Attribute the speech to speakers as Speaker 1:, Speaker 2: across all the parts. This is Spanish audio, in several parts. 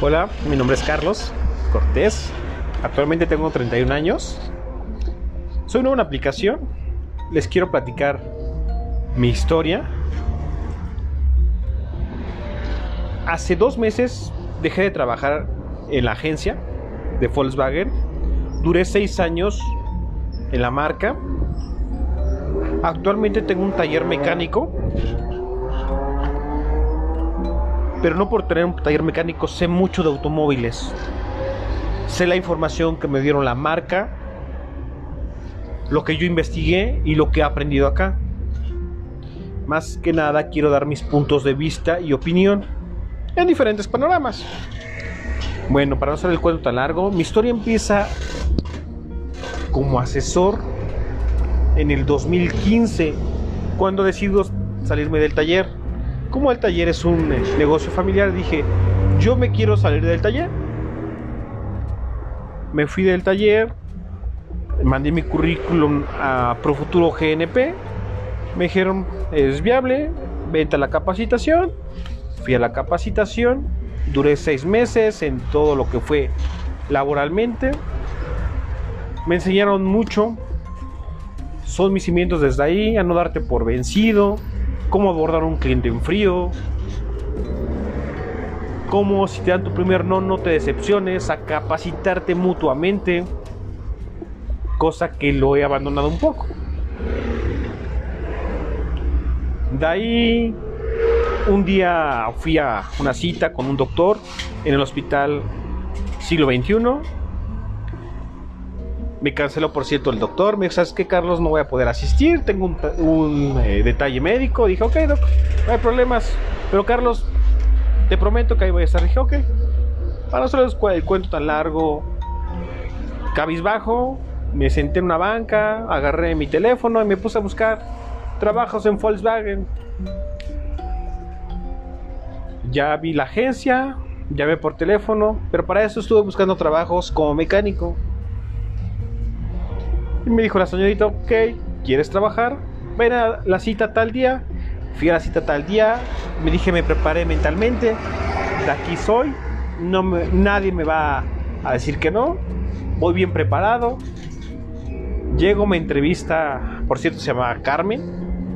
Speaker 1: Hola, mi nombre es Carlos Cortés. Actualmente tengo 31 años. Soy nueva en aplicación. Les quiero platicar mi historia. Hace dos meses dejé de trabajar en la agencia de Volkswagen. Duré seis años en la marca. Actualmente tengo un taller mecánico pero no por tener un taller mecánico sé mucho de automóviles. Sé la información que me dieron la marca, lo que yo investigué y lo que he aprendido acá. Más que nada quiero dar mis puntos de vista y opinión en diferentes panoramas. Bueno, para no hacer el cuento tan largo, mi historia empieza como asesor en el 2015, cuando decido salirme del taller como el taller es un eh, negocio familiar, dije, yo me quiero salir del taller. Me fui del taller, mandé mi currículum a Profuturo GNP, me dijeron, es viable, vente a la capacitación. Fui a la capacitación, duré seis meses en todo lo que fue laboralmente. Me enseñaron mucho, son mis cimientos desde ahí, a no darte por vencido, cómo abordar un cliente en frío, cómo si te dan tu primer no, no te decepciones, a capacitarte mutuamente, cosa que lo he abandonado un poco. De ahí, un día fui a una cita con un doctor en el hospital siglo XXI me canceló, por cierto, el doctor. Me dijo, ¿sabes qué, Carlos? No voy a poder asistir. Tengo un, eh, detalle médico. Dije, ok, doc, no hay problemas. Pero, Carlos, te prometo que ahí voy a estar. Dije, ok. Para no hacerles el cuento tan largo, cabizbajo, me senté en una banca, agarré mi teléfono y me puse a buscar trabajos en Volkswagen. Ya vi la agencia, llamé por teléfono, pero para eso estuve buscando trabajos como mecánico. Me dijo la señorita, ok, ¿quieres trabajar? Ven a la cita tal día. Fui a la cita tal día. Me dije, me preparé mentalmente. De aquí soy. No nadie me va a decir que no. Voy bien preparado. Llego, me entrevista, por cierto, se llama Carmen,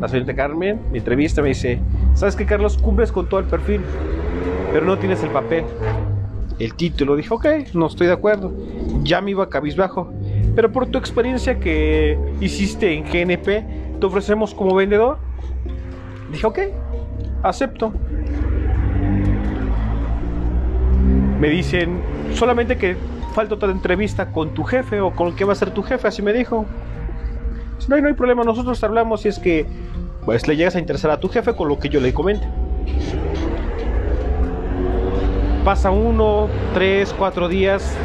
Speaker 1: la señorita Carmen. Mi entrevista me dice, ¿sabes qué, Carlos? Cumples con todo el perfil, pero no tienes el papel. El título. Dije, ok, no estoy de acuerdo. Ya me iba cabizbajo. Pero por tu experiencia que hiciste en GNP, te ofrecemos como vendedor. Dije, ok, acepto. Me dicen, solamente que falta otra entrevista con tu jefe o con el que va a ser tu jefe, así me dijo. No, no hay problema, nosotros hablamos si es que pues, le llegas a interesar a tu jefe con lo que yo le comente. Pasa uno, tres, cuatro días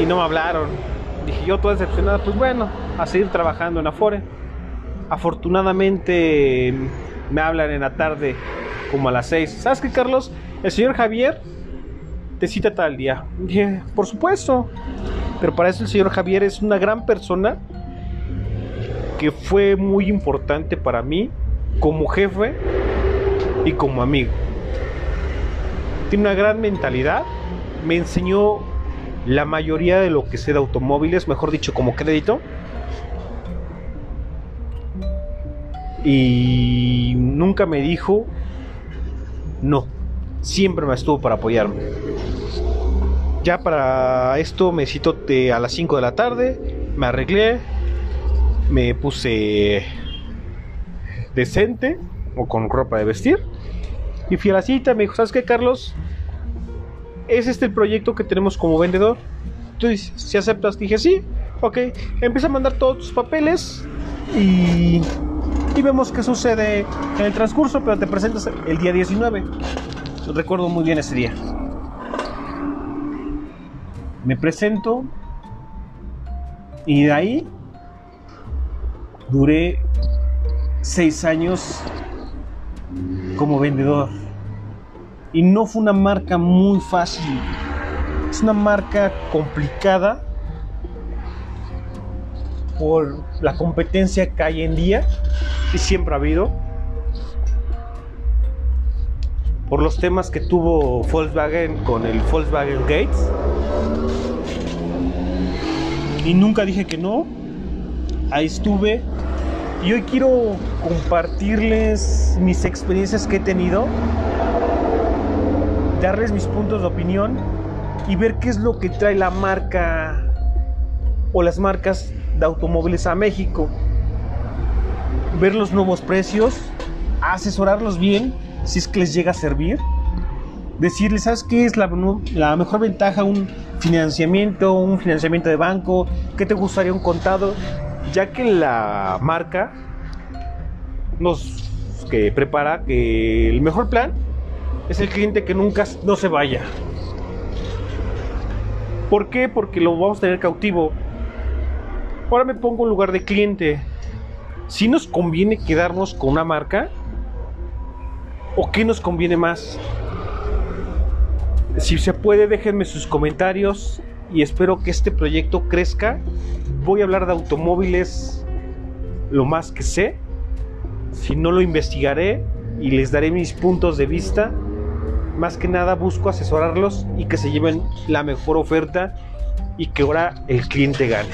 Speaker 1: y no me hablaron dije yo toda decepcionada, pues bueno, a seguir trabajando en Afore. Afortunadamente me hablan en la tarde como a las 6. ¿Sabes qué, Carlos? El señor Javier te cita tal día. Dije, por supuesto. Pero para eso el señor Javier es una gran persona que fue muy importante para mí como jefe y como amigo. Tiene una gran mentalidad. Me enseñó la mayoría de lo que sé de automóviles, mejor dicho, como crédito. Y nunca me dijo no. Siempre me estuvo para apoyarme. Ya para esto me citó a las 5 de la tarde, me arreglé, me puse decente o con ropa de vestir. Y fui a la cita, me dijo, ¿sabes qué, Carlos? ¿Es este el proyecto que tenemos como vendedor? Entonces, si aceptas, dije sí, ok, empieza a mandar todos tus papeles y, y vemos qué sucede en el transcurso, pero te presentas el día 19. Recuerdo muy bien ese día. Me presento y de ahí duré seis años como vendedor y no fue una marca muy fácil. Es una marca complicada por la competencia que hay en día y siempre ha habido. por los temas que tuvo Volkswagen con el Volkswagen Gates. Y nunca dije que no. Ahí estuve. Y hoy quiero compartirles mis experiencias que he tenido, darles mis puntos de opinión y ver qué es lo que trae la marca o las marcas de automóviles a México. Ver los nuevos precios, asesorarlos bien si es que les llega a servir. Decirles, ¿sabes qué es la, mejor ventaja? Un financiamiento, un financiamiento de banco, ¿qué te gustaría un contado? Ya que la marca nos que prepara que el mejor plan es el cliente que nunca no se vaya. ¿Por qué? Porque lo vamos a tener cautivo. Ahora me pongo en lugar de cliente. Si nos conviene quedarnos con una marca o qué nos conviene más. Si se puede, déjenme sus comentarios y espero que este proyecto crezca. Voy a hablar de automóviles lo más que sé. Si no lo investigaré y les daré mis puntos de vista. Más que nada busco asesorarlos y que se lleven la mejor oferta y que ahora el cliente gane.